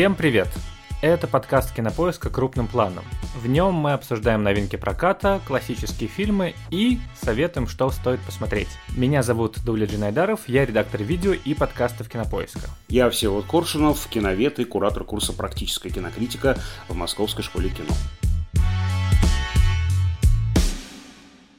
Всем привет! Это подкаст Кинопоиска крупным планом. В нем мы обсуждаем новинки проката, классические фильмы и советуем, что стоит посмотреть. Меня зовут Дуля Джинайдаров, я редактор видео и подкастов Кинопоиска. Я Всеволод Коршунов, киновед и куратор курса «Практическая кинокритика» в Московской школе кино.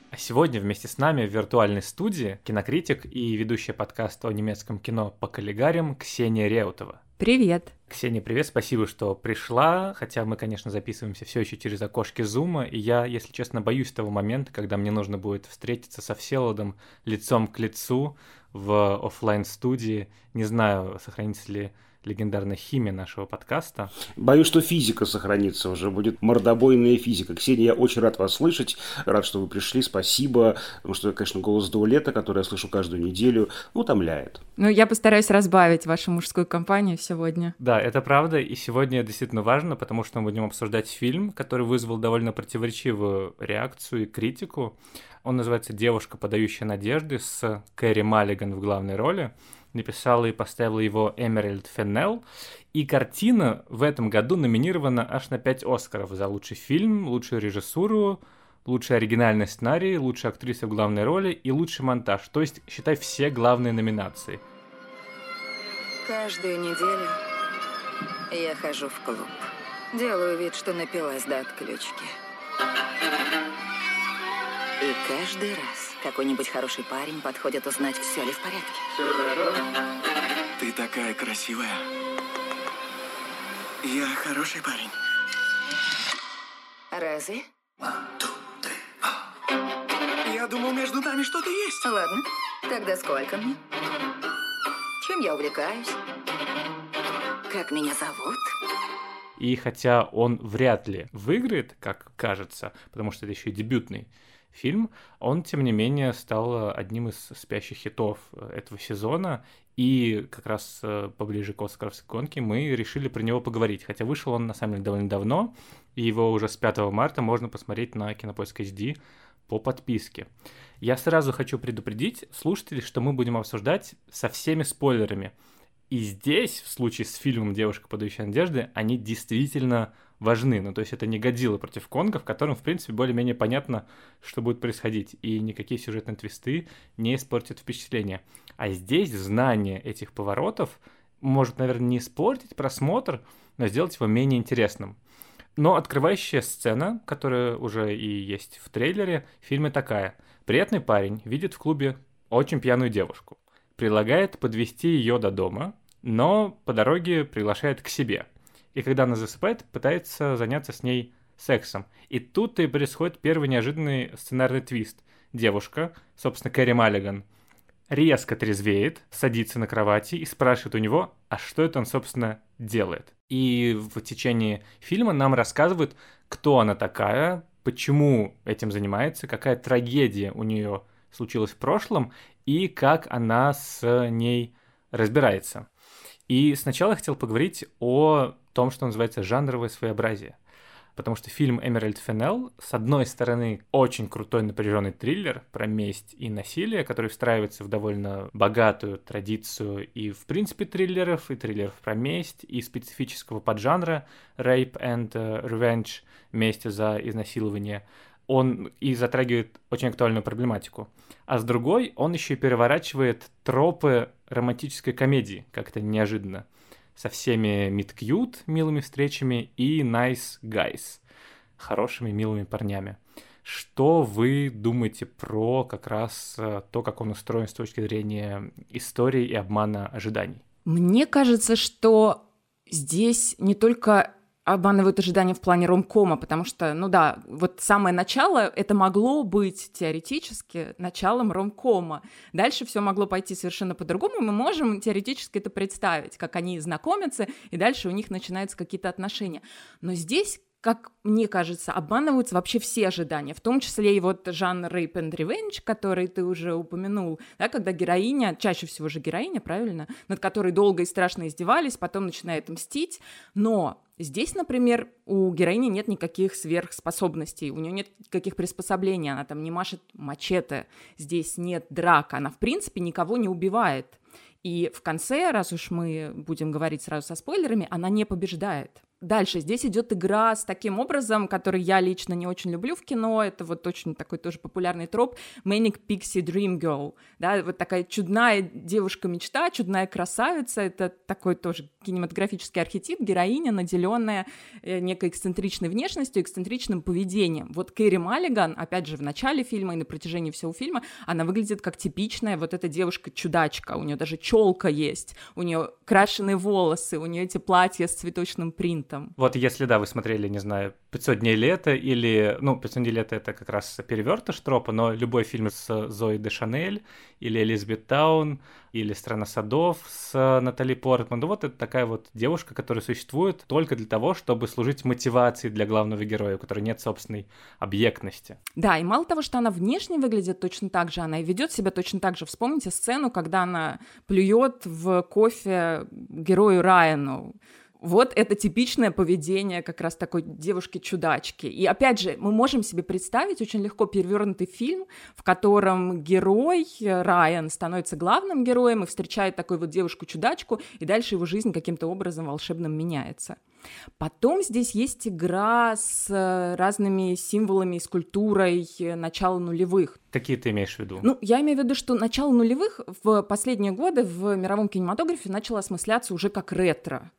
А сегодня вместе с нами в виртуальной студии кинокритик и ведущая подкаста о немецком кино по коллегариям Ксения Реутова. Привет. Ксения, привет, спасибо, что пришла, хотя мы, конечно, записываемся все еще через окошки Зума, и я, если честно, боюсь того момента, когда мне нужно будет встретиться со Всеволодом лицом к лицу в офлайн студии Не знаю, сохранится ли легендарная химия нашего подкаста. Боюсь, что физика сохранится уже, будет мордобойная физика. Ксения, я очень рад вас слышать, рад, что вы пришли, спасибо, потому что, конечно, голос Дуалета, который я слышу каждую неделю, утомляет. Ну, я постараюсь разбавить вашу мужскую компанию сегодня. Да, это правда, и сегодня действительно важно, потому что мы будем обсуждать фильм, который вызвал довольно противоречивую реакцию и критику. Он называется «Девушка, подающая надежды» с Кэрри Маллиган в главной роли написала и поставила его Эмеральд Феннелл. И картина в этом году номинирована аж на 5 Оскаров за лучший фильм, лучшую режиссуру, лучший оригинальный сценарий, лучшая актриса в главной роли и лучший монтаж. То есть, считай, все главные номинации. Каждую неделю я хожу в клуб. Делаю вид, что напилась до отключки. И каждый раз какой-нибудь хороший парень подходит узнать, все ли в порядке. Все хорошо? Ты такая красивая. Я хороший парень. Разве? Я думал, между нами что-то есть. Ладно, тогда сколько мне? Чем я увлекаюсь? Как меня зовут? И хотя он вряд ли выиграет, как кажется, потому что это еще и дебютный фильм, он, тем не менее, стал одним из спящих хитов э, этого сезона, и как раз э, поближе к Оскаровской гонке мы решили про него поговорить, хотя вышел он, на самом деле, довольно давно, и его уже с 5 марта можно посмотреть на Кинопоиск HD по подписке. Я сразу хочу предупредить слушателей, что мы будем обсуждать со всеми спойлерами. И здесь, в случае с фильмом «Девушка, подающая надежды», они действительно важны. Ну, то есть это не Годзилла против Конга, в котором, в принципе, более-менее понятно, что будет происходить, и никакие сюжетные твисты не испортят впечатление. А здесь знание этих поворотов может, наверное, не испортить просмотр, но сделать его менее интересным. Но открывающая сцена, которая уже и есть в трейлере, в фильме такая. Приятный парень видит в клубе очень пьяную девушку. Предлагает подвести ее до дома, но по дороге приглашает к себе – и когда она засыпает, пытается заняться с ней сексом. И тут и происходит первый неожиданный сценарный твист. Девушка, собственно, Кэрри Маллиган, резко трезвеет, садится на кровати и спрашивает у него, а что это он, собственно, делает. И в течение фильма нам рассказывают, кто она такая, почему этим занимается, какая трагедия у нее случилась в прошлом и как она с ней разбирается. И сначала я хотел поговорить о том, что называется жанровое своеобразие. Потому что фильм «Эмеральд Феннелл» с одной стороны очень крутой напряженный триллер про месть и насилие, который встраивается в довольно богатую традицию и в принципе триллеров, и триллеров про месть, и специфического поджанра «Rape and э, Revenge» — месть за изнасилование он и затрагивает очень актуальную проблематику. А с другой, он еще и переворачивает тропы романтической комедии, как-то неожиданно со всеми Meet Cute, милыми встречами, и Nice Guys, хорошими, милыми парнями. Что вы думаете про как раз э, то, как он устроен с точки зрения истории и обмана ожиданий? Мне кажется, что здесь не только обманывают ожидания в плане ромкома, потому что, ну да, вот самое начало, это могло быть теоретически началом ромкома. Дальше все могло пойти совершенно по-другому, мы можем теоретически это представить, как они знакомятся, и дальше у них начинаются какие-то отношения. Но здесь как мне кажется, обманываются вообще все ожидания, в том числе и вот жанр rape and revenge, который ты уже упомянул, да, когда героиня, чаще всего же героиня, правильно, над которой долго и страшно издевались, потом начинает мстить, но Здесь, например, у героини нет никаких сверхспособностей, у нее нет никаких приспособлений, она там не машет мачете, здесь нет драк, она в принципе никого не убивает. И в конце, раз уж мы будем говорить сразу со спойлерами, она не побеждает. Дальше здесь идет игра с таким образом, который я лично не очень люблю в кино. Это вот очень такой тоже популярный троп. Manic Pixie Dream Girl. Да, вот такая чудная девушка-мечта, чудная красавица. Это такой тоже кинематографический архетип, героиня, наделенная э, некой эксцентричной внешностью, эксцентричным поведением. Вот Кэрри Маллиган, опять же, в начале фильма и на протяжении всего фильма, она выглядит как типичная вот эта девушка-чудачка. У нее даже челка есть, у нее крашеные волосы, у нее эти платья с цветочным принтом там. Вот если, да, вы смотрели, не знаю, 500 дней лета или, ну, 500 дней лета это как раз перевертыш тропа, но любой фильм с Зоей де Шанель или Элизабет Таун или «Страна садов» с Натали Портман, ну вот это такая вот девушка, которая существует только для того, чтобы служить мотивацией для главного героя, у которой нет собственной объектности. Да, и мало того, что она внешне выглядит точно так же, она и ведет себя точно так же. Вспомните сцену, когда она плюет в кофе герою Райану вот это типичное поведение как раз такой девушки-чудачки. И опять же, мы можем себе представить очень легко перевернутый фильм, в котором герой э, Райан становится главным героем и встречает такую вот девушку-чудачку, и дальше его жизнь каким-то образом волшебным меняется. Потом здесь есть игра с э, разными символами и скульптурой э, начала нулевых. Какие ты имеешь в виду? Ну, я имею в виду, что начало нулевых в последние годы в мировом кинематографе начало осмысляться уже как ретро.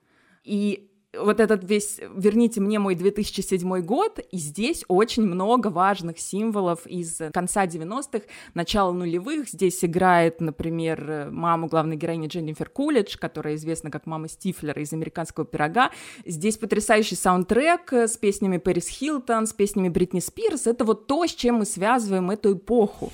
И вот этот весь «Верните мне мой 2007 год», и здесь очень много важных символов из конца 90-х, начала нулевых. Здесь играет, например, маму главной героини Дженнифер Кулидж, которая известна как мама Стифлера из «Американского пирога». Здесь потрясающий саундтрек с песнями Пэрис Хилтон, с песнями Бритни Спирс. Это вот то, с чем мы связываем эту эпоху.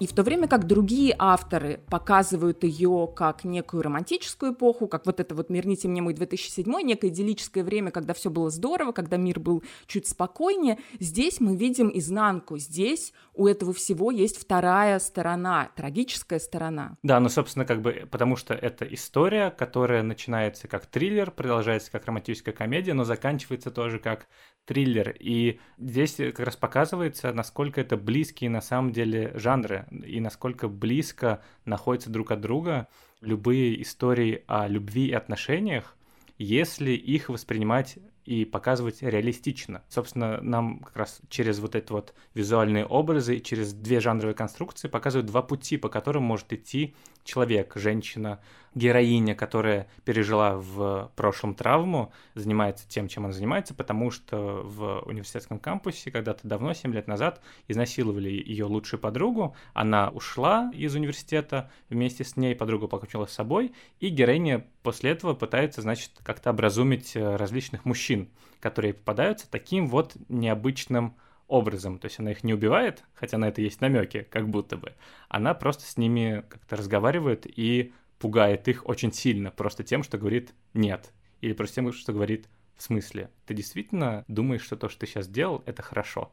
И в то время как другие авторы показывают ее как некую романтическую эпоху, как вот это вот «Верните мне мой 2007», некое идиллическое время, когда все было здорово, когда мир был чуть спокойнее, здесь мы видим изнанку. Здесь у этого всего есть вторая сторона, трагическая сторона. Да, ну, собственно, как бы, потому что это история, которая начинается как триллер, продолжается как романтическая комедия, но заканчивается тоже как триллер. И здесь как раз показывается, насколько это близкие на самом деле жанры и насколько близко находятся друг от друга любые истории о любви и отношениях, если их воспринимать и показывать реалистично. Собственно, нам как раз через вот эти вот визуальные образы и через две жанровые конструкции показывают два пути, по которым может идти человек, женщина, героиня, которая пережила в прошлом травму, занимается тем, чем она занимается, потому что в университетском кампусе когда-то давно, 7 лет назад, изнасиловали ее лучшую подругу, она ушла из университета, вместе с ней подруга покончила с собой, и героиня после этого пытается, значит, как-то образумить э, различных мужчин, которые попадаются таким вот необычным образом. То есть она их не убивает, хотя на это есть намеки, как будто бы. Она просто с ними как-то разговаривает и пугает их очень сильно, просто тем, что говорит «нет». Или просто тем, что говорит «в смысле? Ты действительно думаешь, что то, что ты сейчас делал, это хорошо?»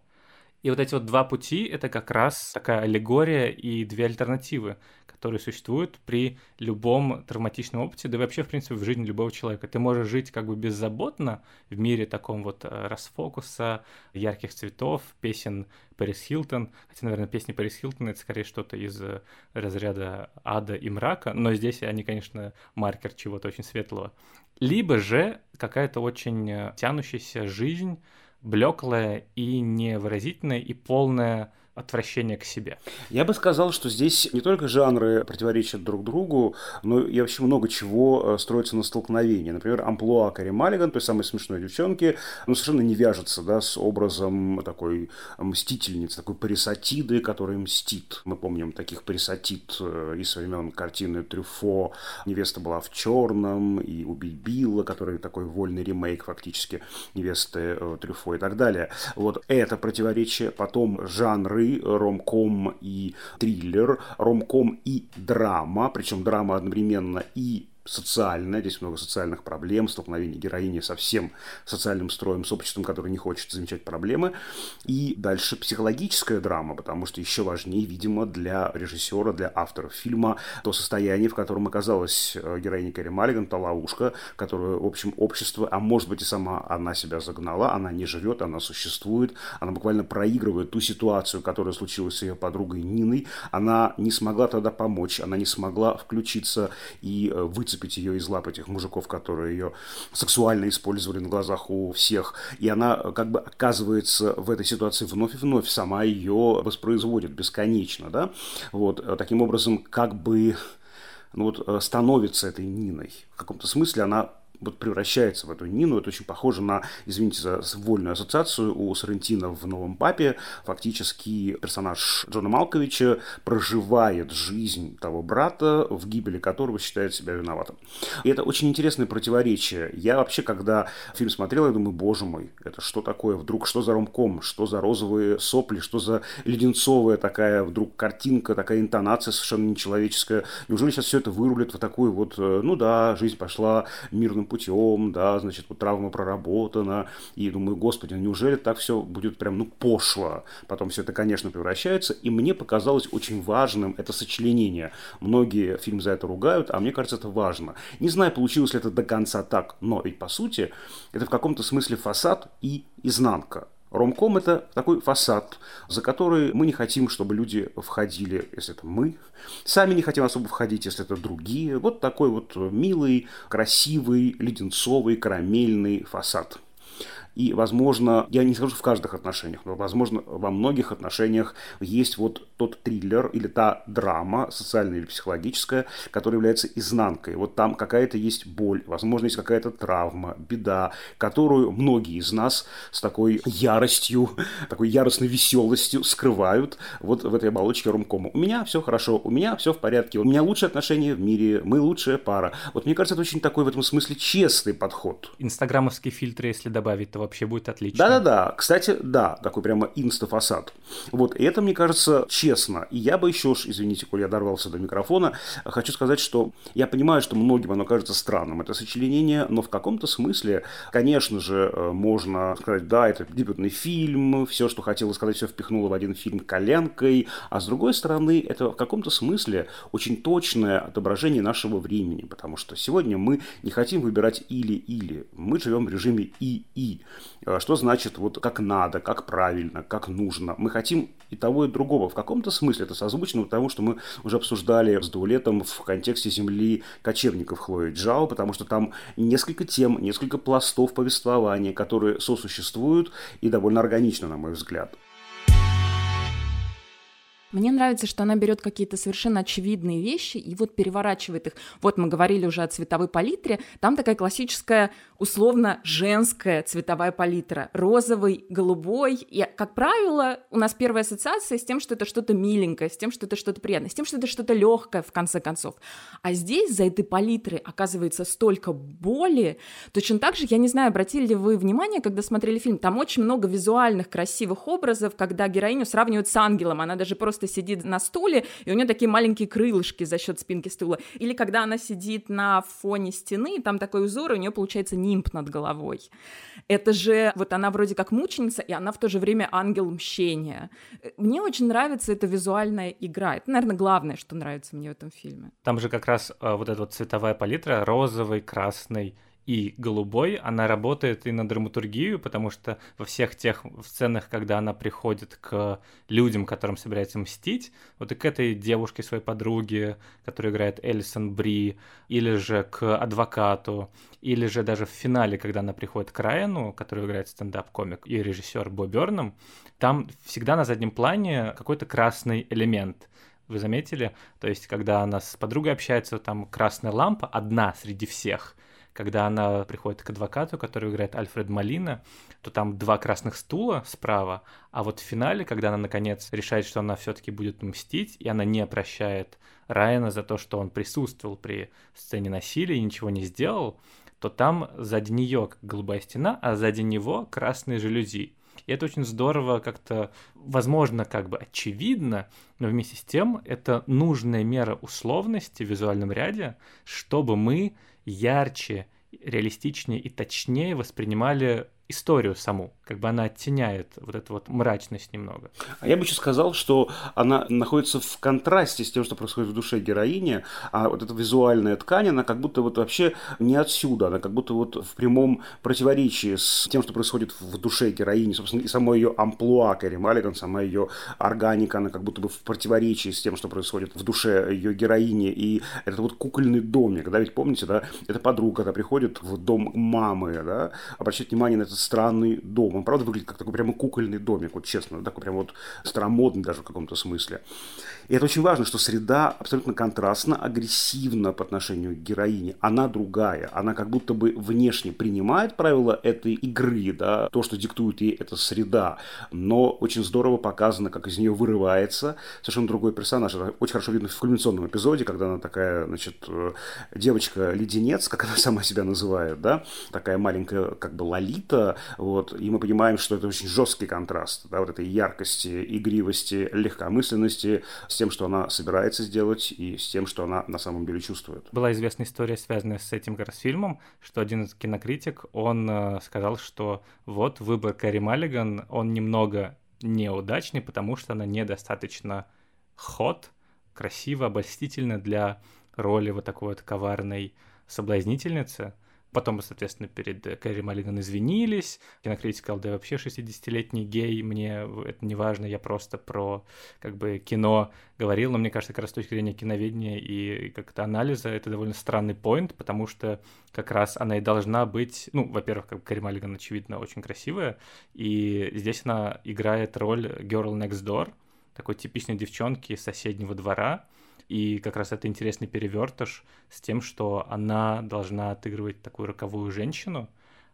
И вот эти вот два пути — это как раз такая аллегория и две альтернативы, которые существуют при любом травматичном опыте, да и вообще, в принципе, в жизни любого человека. Ты можешь жить как бы беззаботно в мире таком вот э, расфокуса, ярких цветов, песен Пэрис Хилтон. Хотя, наверное, песни Пэрис Хилтон — это скорее что-то из э, разряда ада и мрака, но здесь они, конечно, маркер чего-то очень светлого. Либо же какая-то очень э, тянущаяся жизнь, блеклая и невыразительная, и полная отвращение к себе. Я бы сказал, что здесь не только жанры противоречат друг другу, но и вообще много чего э, строится на столкновении. Например, амплуа Кари Маллиган, той самой смешной девчонки, ну, совершенно не вяжется да, с образом такой мстительницы, такой парисатиды, которая мстит. Мы помним таких парисатид э, из времен картины Трюфо «Невеста была в черном», и «Убить Билла», который такой вольный ремейк фактически невесты э, Трюфо и так далее. Вот это противоречие. Потом жанры ромком и триллер, ромком и драма, причем драма одновременно и социальная, здесь много социальных проблем, столкновение героини со всем социальным строем, с обществом, которое не хочет замечать проблемы. И дальше психологическая драма, потому что еще важнее, видимо, для режиссера, для авторов фильма то состояние, в котором оказалась э, героиня Кэрри Маллиган, та ловушка, которую, в общем, общество, а может быть и сама она себя загнала, она не живет, она существует, она буквально проигрывает ту ситуацию, которая случилась с ее подругой Ниной, она не смогла тогда помочь, она не смогла включиться и э, выцепить ее из лап этих мужиков, которые ее сексуально использовали на глазах у всех. И она э, как бы оказывается в этой ситуации вновь и вновь, сама ее воспроизводит бесконечно, да. Вот, э, таким образом, как бы ну, вот, становится этой Ниной. В каком-то смысле она вот превращается в эту Нину. Это очень похоже на, извините за вольную ассоциацию, у Сарантино в «Новом папе». Фактически персонаж Джона Малковича проживает жизнь того брата, в гибели которого считает себя виноватым. И это очень интересное противоречие. Я вообще, когда фильм смотрел, я думаю, боже мой, это что такое? Вдруг что за ромком? Что за розовые сопли? Что за леденцовая такая вдруг картинка, такая интонация совершенно нечеловеческая? Неужели сейчас все это вырулит в такую вот, э, ну да, жизнь пошла мирным путем, да, значит, вот травма проработана, и думаю, господи, ну неужели так все будет прям, ну, пошло? Потом все это, конечно, превращается, и мне показалось очень важным это сочленение. Многие фильм за это ругают, а мне кажется, это важно. Не знаю, получилось ли это до конца так, но ведь, по сути, это в каком-то смысле фасад и изнанка. Ромком – это такой фасад, за который мы не хотим, чтобы люди входили, если это мы. Сами не хотим особо входить, если это другие. Вот такой вот милый, красивый, леденцовый, карамельный фасад – и, возможно, я не скажу в каждых отношениях, но, возможно, во многих отношениях есть вот тот триллер или та драма, социальная или психологическая, которая является изнанкой. Вот там какая-то есть боль, возможно, есть какая-то травма, беда, которую многие из нас с такой яростью, такой яростной веселостью скрывают вот в этой оболочке ромкома. У меня все хорошо, у меня все в порядке, у меня лучшие отношения в мире, мы лучшая пара. Вот мне кажется, это очень такой в этом смысле честный подход. Инстаграмовские фильтры, если добавить, то вообще будет отлично. Да-да-да, кстати, да, такой прямо инстафасад. Вот, и это, мне кажется, честно. И я бы еще, извините, коль я дорвался до микрофона, хочу сказать, что я понимаю, что многим оно кажется странным, это сочленение, но в каком-то смысле, конечно же, э, можно сказать, да, это дебютный фильм, все, что хотела сказать, все впихнуло в один фильм коленкой, а с другой стороны, это в каком-то смысле очень точное отображение нашего времени, потому что сегодня мы не хотим выбирать или-или, мы живем в режиме и-и. Э, что значит вот как надо, как правильно, как нужно. Мы хотим и того, и другого. В каком-то смысле это созвучно тому, что мы уже обсуждали с Дуэлетом в контексте земли кочевников Хлои Джао, потому что там несколько тем, несколько пластов повествования, которые сосуществуют и довольно органично, на мой взгляд. Мне нравится, что она берет какие-то совершенно очевидные вещи и вот переворачивает их. Вот мы говорили уже о цветовой палитре. Там такая классическая, условно, женская цветовая палитра. Розовый, голубой. И, как правило, у нас первая ассоциация с тем, что это что-то миленькое, с тем, что это что-то приятное, с тем, что это что-то легкое, в конце концов. А здесь за этой палитрой оказывается столько боли. Точно так же, я не знаю, обратили ли вы внимание, когда смотрели фильм, там очень много визуальных красивых образов, когда героиню сравнивают с ангелом. Она даже просто просто сидит на стуле, и у нее такие маленькие крылышки за счет спинки стула. Или когда она сидит на фоне стены, там такой узор, и у нее получается нимб над головой. Это же, вот она вроде как мученица, и она в то же время ангел мщения. Мне очень нравится эта визуальная игра. Это, наверное, главное, что нравится мне в этом фильме. Там же как раз э, вот эта вот цветовая палитра, розовый, красный, и голубой, она работает и на драматургию, потому что во всех тех сценах, когда она приходит к людям, которым собирается мстить, вот и к этой девушке, своей подруге, которая играет Элисон Бри, или же к адвокату, или же даже в финале, когда она приходит к Райану, который играет стендап-комик, и режиссер Бо Берном, там всегда на заднем плане какой-то красный элемент. Вы заметили? То есть, когда она с подругой общается, там красная лампа одна среди всех — когда она приходит к адвокату, который играет Альфред Малина, то там два красных стула справа, а вот в финале, когда она наконец решает, что она все-таки будет мстить, и она не прощает Райана за то, что он присутствовал при сцене насилия и ничего не сделал, то там сзади нее голубая стена, а сзади него красные жалюзи. И это очень здорово как-то, возможно, как бы очевидно, но вместе с тем это нужная мера условности в визуальном ряде, чтобы мы ярче, реалистичнее и точнее воспринимали историю саму, как бы она оттеняет вот эту вот мрачность немного. А я бы еще сказал, что она находится в контрасте с тем, что происходит в душе героини, а вот эта визуальная ткань, она как будто вот вообще не отсюда, она как будто вот в прямом противоречии с тем, что происходит в душе героини, собственно, и само ее амплуа Кэрри Маллиган, сама ее органика, она как будто бы в противоречии с тем, что происходит в душе ее героини, и этот вот кукольный домик, да, ведь помните, да, эта подруга, когда приходит в дом мамы, да, обращает внимание на этот странный дом. Он, правда, выглядит как такой прямо кукольный домик, вот честно, такой прям вот старомодный даже в каком-то смысле. И это очень важно, что среда абсолютно контрастна, агрессивна по отношению к героине. Она другая. Она как будто бы внешне принимает правила этой игры, да, то, что диктует ей эта среда. Но очень здорово показано, как из нее вырывается совершенно другой персонаж. Это очень хорошо видно в кульминационном эпизоде, когда она такая, значит, э, девочка-леденец, как она сама себя называет, да, такая маленькая как бы лолита, вот, и мы понимаем, что это очень жесткий контраст, да, вот этой яркости, игривости, легкомысленности с тем, что она собирается сделать, и с тем, что она на самом деле чувствует. Была известная история, связанная с этим как фильмом, что один из кинокритик, он э, сказал, что вот выбор Кэрри Маллиган, он немного неудачный, потому что она недостаточно ход, красиво, обольстительно для роли вот такой вот коварной соблазнительницы – Потом, соответственно, перед Кэрри Маллиган извинились. Кинокритик сказал, да вообще 60-летний гей, мне это не важно, я просто про как бы кино говорил. Но мне кажется, как раз с точки зрения киноведения и как-то анализа это довольно странный поинт, потому что как раз она и должна быть, ну, во-первых, как Кэрри Маллиган, очевидно, очень красивая, и здесь она играет роль Girl Next Door, такой типичной девчонки из соседнего двора, и как раз это интересный перевертыш с тем, что она должна отыгрывать такую роковую женщину,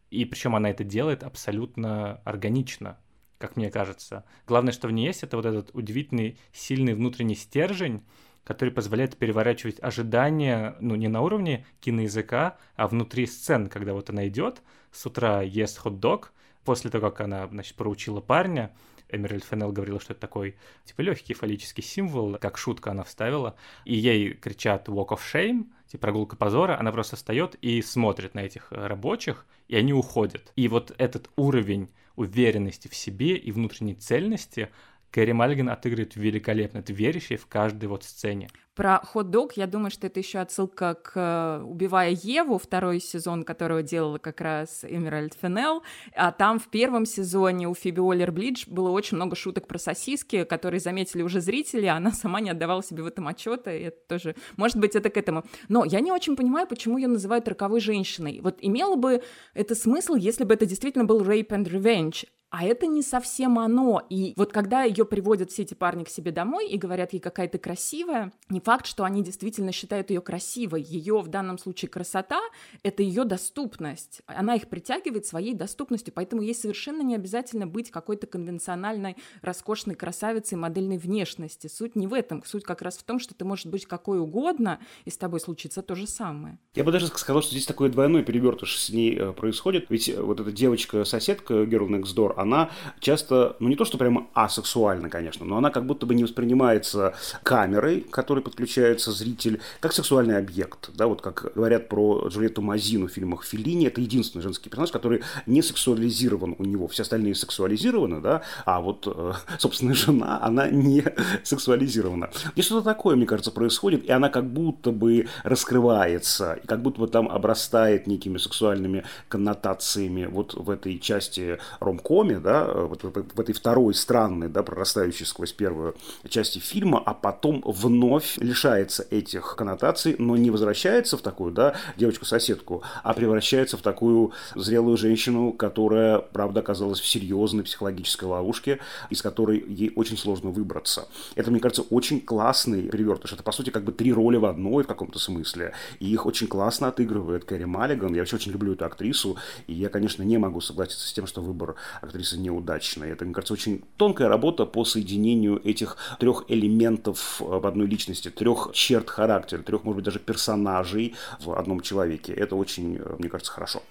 и причем она это делает абсолютно органично, как мне кажется. Главное, что в ней есть, это вот этот удивительный, сильный внутренний стержень, который позволяет переворачивать ожидания, ну, не на уровне киноязыка, а внутри сцен, когда вот она идет, с утра ест хот-дог, после того, как она, значит, проучила парня, Эмеральд Феннел говорила, что это такой, типа, легкий фаллический символ, как шутка она вставила, и ей кричат «walk of shame», типа прогулка позора, она просто встает и смотрит на этих э, рабочих, и они уходят. И вот этот уровень уверенности в себе и внутренней цельности Кэрри Мальган отыгрывает великолепно, ты веришь ей в каждой вот сцене. Про хот-дог, я думаю, что это еще отсылка к э, «Убивая Еву», второй сезон, которого делала как раз Эмеральд Фенел. А там в первом сезоне у Фиби Уоллер-Блидж было очень много шуток про сосиски, которые заметили уже зрители, а она сама не отдавала себе в этом отчета, и это тоже... Может быть, это к этому. Но я не очень понимаю, почему ее называют роковой женщиной. Вот имело бы это смысл, если бы это действительно был rape and revenge, а это не совсем оно. И вот когда ее приводят все эти парни к себе домой и говорят ей, какая ты красивая, не факт, что они действительно считают ее красивой. Ее в данном случае красота — это ее доступность. Она их притягивает своей доступностью, поэтому ей совершенно не обязательно быть какой-то конвенциональной, роскошной красавицей модельной внешности. Суть не в этом. Суть как раз в том, что ты можешь быть какой угодно, и с тобой случится то же самое. Я бы даже сказал, что здесь такой двойной перевертыш с ней э, происходит. Ведь э, вот эта девочка-соседка Girl Next Door, она часто, ну не то, что прямо асексуальна, конечно, но она как будто бы не воспринимается камерой, к которой подключается зритель, как сексуальный объект. Да, вот как говорят про Джульетту Мазину в фильмах Филини, это единственный женский персонаж, который не сексуализирован у него. Все остальные сексуализированы, да, а вот, э, собственно, жена, она не сексуализирована. Здесь что-то такое, мне кажется, происходит, и она как будто бы раскрывается, и как будто бы там обрастает некими сексуальными коннотациями вот в этой части ромкоме, форме, да, вот в этой второй странной, да, прорастающей сквозь первую части фильма, а потом вновь лишается этих коннотаций, но не возвращается в такую, да, девочку-соседку, а превращается в такую зрелую женщину, которая, правда, оказалась в серьезной психологической ловушке, из которой ей очень сложно выбраться. Это, мне кажется, очень классный перевертыш. Это, по сути, как бы три роли в одной в каком-то смысле. И их очень классно отыгрывает Кэрри Маллиган. Я вообще очень люблю эту актрису. И я, конечно, не могу согласиться с тем, что выбор актрисы актрисы неудачной. Это, мне кажется, очень тонкая работа по соединению этих трех элементов в одной личности, трех черт характера, трех, может быть, даже персонажей в одном человеке. Это очень, мне кажется, хорошо.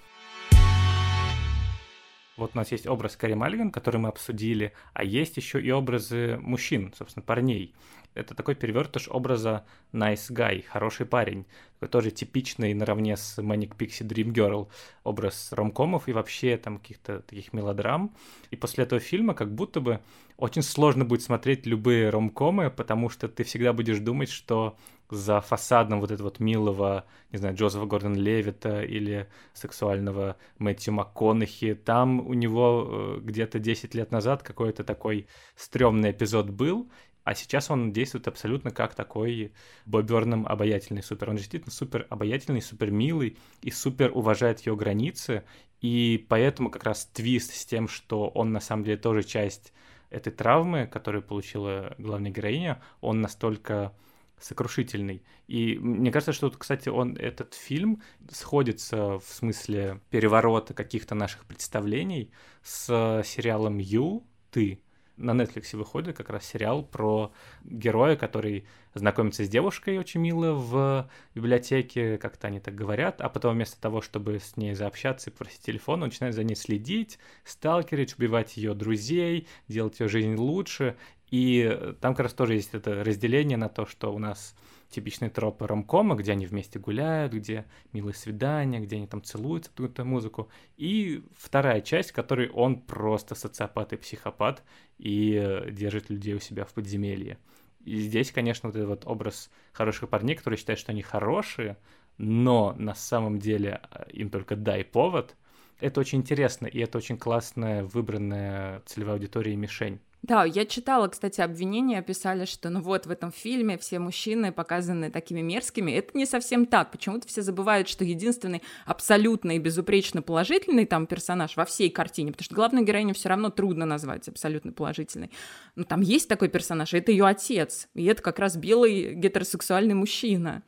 Вот у нас есть образ Кари Мальган, который мы обсудили, а есть еще и образы мужчин, собственно, парней. Это такой перевертыш образа nice guy, хороший парень, такой тоже типичный наравне с Manic Pixie Dream Girl образ ромкомов и вообще там каких-то таких мелодрам. И после этого фильма как будто бы очень сложно будет смотреть любые ромкомы, потому что ты всегда будешь думать, что за фасадом вот этого вот милого, не знаю, Джозефа Гордона Левита или сексуального Мэтью МакКонахи, там у него э, где-то 10 лет назад какой-то такой стрёмный эпизод был, а сейчас он действует абсолютно как такой Боберном обаятельный супер. Он действительно супер обаятельный, супер милый и супер уважает ее границы. И поэтому как раз твист с тем, что он на самом деле тоже часть этой травмы, которую получила главная героиня, он настолько сокрушительный. И мне кажется, что, кстати, он, этот фильм сходится в смысле переворота каких-то наших представлений с сериалом «Ю», «Ты», на Netflix выходит как раз сериал про героя, который знакомится с девушкой очень мило в библиотеке, как-то они так говорят, а потом вместо того, чтобы с ней заобщаться и просить телефон, он начинает за ней следить, сталкерить, убивать ее друзей, делать ее жизнь лучше. И там как раз тоже есть это разделение на то, что у нас типичные тропы ромкома, где они вместе гуляют, где милые свидания, где они там целуются под эту музыку. И вторая часть, в которой он просто социопат и психопат и держит людей у себя в подземелье. И здесь, конечно, вот этот вот образ хороших парней, которые считают, что они хорошие, но на самом деле э, им только дай повод. Это очень интересно, и это очень классная выбранная целевая аудитория и мишень. Да, я читала, кстати, обвинения, писали, что ну вот в этом фильме все мужчины показаны такими мерзкими. Это не совсем так. Почему-то все забывают, что единственный абсолютно и безупречно положительный там персонаж во всей картине, потому что главную героиню все равно трудно назвать абсолютно положительной. Но там есть такой персонаж, и это ее отец. И это как раз белый гетеросексуальный мужчина.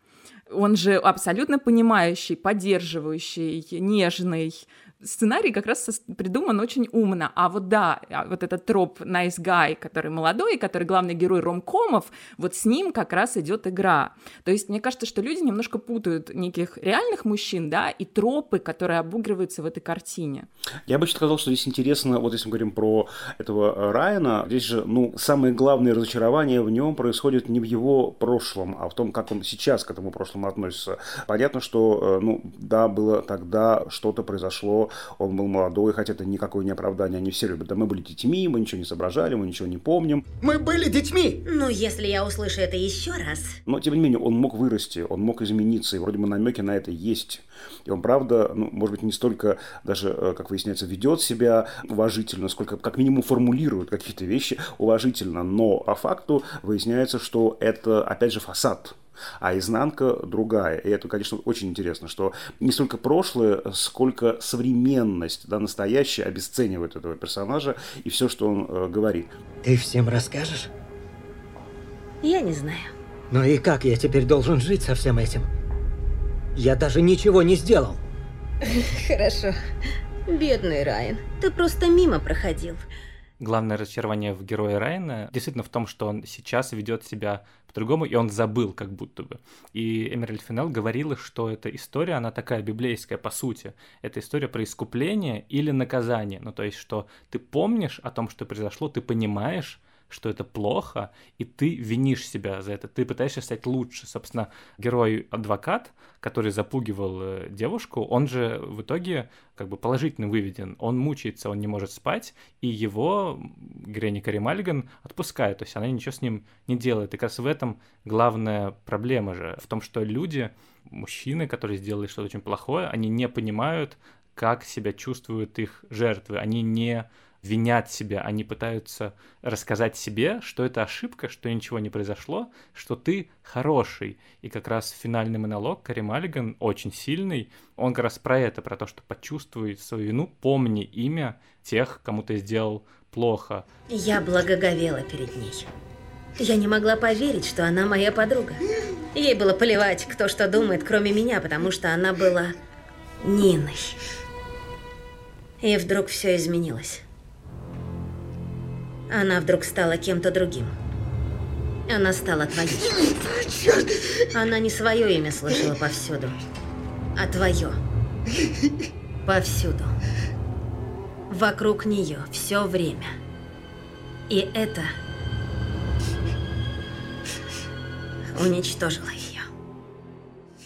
Он же абсолютно понимающий, поддерживающий, нежный, сценарий как раз придуман очень умно. А вот да, а вот этот троп nice guy, который молодой, который главный герой ромкомов, вот с ним как раз идет игра. То есть мне кажется, что люди немножко путают неких реальных мужчин, да, и тропы, которые обыгрываются в этой картине. Я бы сказал, что здесь интересно, вот если мы говорим про этого э, Райана, здесь же, ну, самое главное разочарование в нем происходит не в его прошлом, а в том, как он сейчас к этому прошлому относится. Понятно, что, э, ну, да, было тогда что-то произошло, он был молодой, хотя это никакое не оправдание, они все любят. Да мы были детьми, мы ничего не соображали, мы ничего не помним. Мы были детьми! Ну, если я услышу это еще раз... Но, тем не менее, он мог вырасти, он мог измениться, и вроде бы намеки на это есть. И он, правда, ну, может быть, не столько даже, э, как выясняется, ведет себя уважительно, сколько как минимум формулирует какие-то вещи уважительно. Но по факту выясняется, что это, опять же, фасад а изнанка другая. И это, конечно, очень интересно, что не столько прошлое, сколько современность, да, настоящее обесценивает этого персонажа и все, что он э, говорит. Ты всем расскажешь? Я не знаю. Ну и как я теперь должен жить со всем этим? Я даже ничего не сделал. Хорошо. Бедный Райан, ты просто мимо проходил главное разочарование в герое Райана действительно в том, что он сейчас ведет себя по-другому, и он забыл как будто бы. И Эмеральд Финел говорила, что эта история, она такая библейская по сути. Это история про искупление или наказание. Ну, то есть, что ты помнишь о том, что произошло, ты понимаешь, что это плохо, и ты винишь себя за это, ты пытаешься стать лучше. Собственно, герой-адвокат, который запугивал э, девушку, он же в итоге как бы положительно выведен. Он мучается, он не может спать, и его героиня Кари Мальган отпускает, то есть она ничего с ним не делает. И как раз в этом главная проблема же, в том, что люди, мужчины, которые сделали что-то очень плохое, они не понимают, как себя чувствуют их жертвы. Они не винят себя, они пытаются рассказать себе, что это ошибка, что ничего не произошло, что ты хороший. И как раз финальный монолог Кари Маллиган очень сильный, он как раз про это, про то, что почувствуй свою вину, помни имя тех, кому ты сделал плохо. Я благоговела перед ней. Я не могла поверить, что она моя подруга. Ей было плевать, кто что думает, кроме меня, потому что она была Ниной. И вдруг все изменилось. Она вдруг стала кем-то другим. Она стала твоей. Она не свое имя слышала повсюду, а твое. Повсюду. вокруг нее все время. И это уничтожило ее.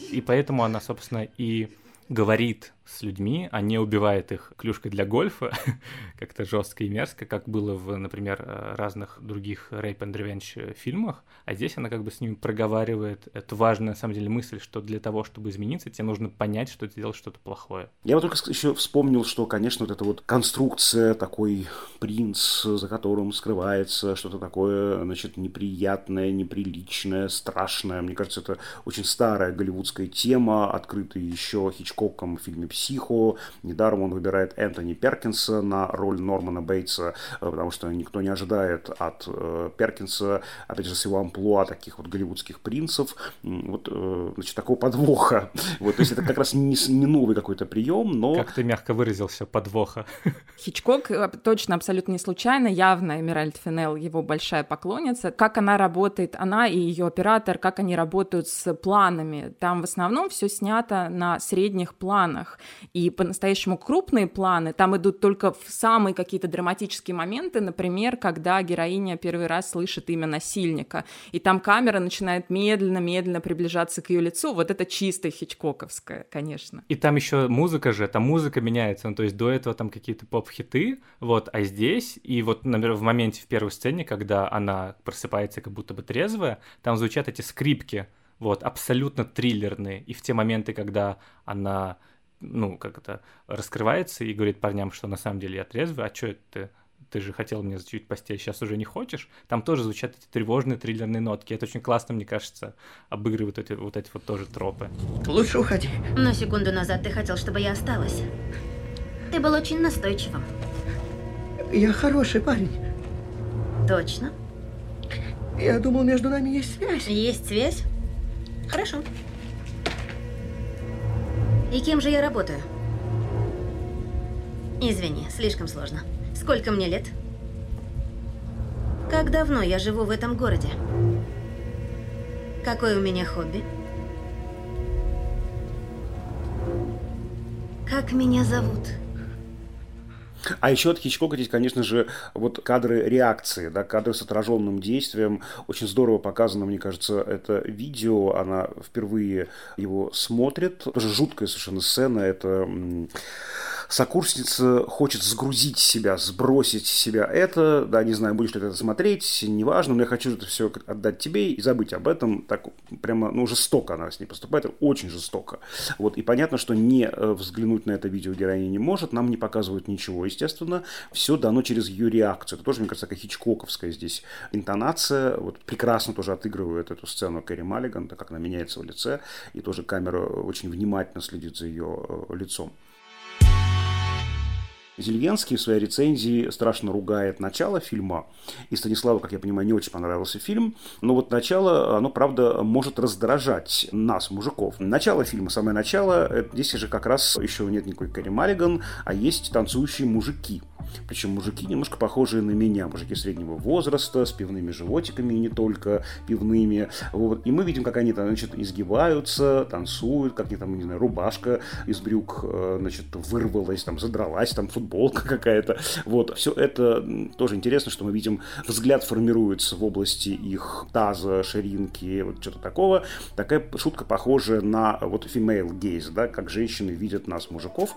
И поэтому она, собственно, и говорит с людьми, а не убивает их клюшкой для гольфа, как-то жестко и мерзко, как было в, например, разных других Rape and Revenge фильмах, а здесь она как бы с ними проговаривает эту важную, на самом деле, мысль, что для того, чтобы измениться, тебе нужно понять, что ты делал что-то плохое. Я вот только еще вспомнил, что, конечно, вот эта вот конструкция, такой принц, за которым скрывается что-то такое, значит, неприятное, неприличное, страшное. Мне кажется, это очень старая голливудская тема, открытая еще Хичкоком в фильме «Психо». Недаром он выбирает Энтони Перкинса на роль Нормана Бейтса, э, потому что никто не ожидает от э, Перкинса, опять же, с его амплуа таких вот голливудских принцев, вот, э, значит, такого подвоха. Вот, то есть это как раз не, не новый какой-то прием, но... Как ты мягко выразился, подвоха. Хичкок точно абсолютно не случайно, явно Эмиральд Финел его большая поклонница. Как она работает, она и ее оператор, как они работают с планами. Там в основном все снято на средних планах. И по-настоящему крупные планы там идут только в самые какие-то драматические моменты, например, когда героиня первый раз слышит имя насильника, и там камера начинает медленно-медленно приближаться к ее лицу. Вот это чисто хичкоковское, конечно. И там еще музыка же, там музыка меняется, ну, то есть до этого там какие-то поп-хиты, вот, а здесь, и вот, например, в моменте в первой сцене, когда она просыпается как будто бы трезвая, там звучат эти скрипки, вот, абсолютно триллерные, и в те моменты, когда она ну, как это, раскрывается и говорит парням, что на самом деле я трезвый, а что это ты же хотел мне зачуть постель, сейчас уже не хочешь, там тоже звучат эти тревожные триллерные нотки. Это очень классно, мне кажется, обыгрывают эти вот эти вот тоже тропы. Лучше уходи. Но секунду назад ты хотел, чтобы я осталась. Ты был очень настойчивым. Я хороший парень. Точно? Я думал, между нами есть связь. Есть связь? Хорошо. И кем же я работаю? Извини, слишком сложно. Сколько мне лет? Как давно я живу в этом городе? Какое у меня хобби? Как меня зовут? А еще от Хичкока здесь, конечно же, вот кадры реакции, да, кадры с отраженным действием. Очень здорово показано, мне кажется, это видео. Она впервые его смотрит. Тоже жуткая совершенно сцена. Это сокурсница хочет сгрузить себя, сбросить себя это, да, не знаю, будешь ли ты это смотреть, неважно, но я хочу это все отдать тебе и забыть об этом, так прямо, ну, жестоко она с ней поступает, очень жестоко. Вот, и понятно, что не э, взглянуть на это видео героиня не может, нам не показывают ничего, естественно, все дано через ее реакцию. Это тоже, мне кажется, такая хичкоковская здесь интонация, вот прекрасно тоже отыгрывает эту сцену Кэрри Маллиган, так как она меняется в лице, и тоже камера очень внимательно следит за ее э, лицом. Зельенский в своей рецензии страшно ругает начало фильма. И Станиславу, как я понимаю, не очень понравился фильм. Но вот начало, оно, правда, может раздражать нас, мужиков. Начало фильма, самое начало, здесь же как раз еще нет никакой Кэрри Маллиган, а есть танцующие мужики. Причем мужики немножко похожие на меня, мужики среднего возраста, с пивными животиками и не только пивными. Вот. И мы видим, как они там, значит, изгибаются, танцуют, как они там, не знаю, рубашка из брюк, э, значит, вырвалась, там, задралась, там, футболка какая-то. Вот. Все это тоже интересно, что мы видим, взгляд формируется в области их таза, ширинки, вот что-то такого. Такая шутка похожая на вот female gaze, да, как женщины видят нас, мужиков.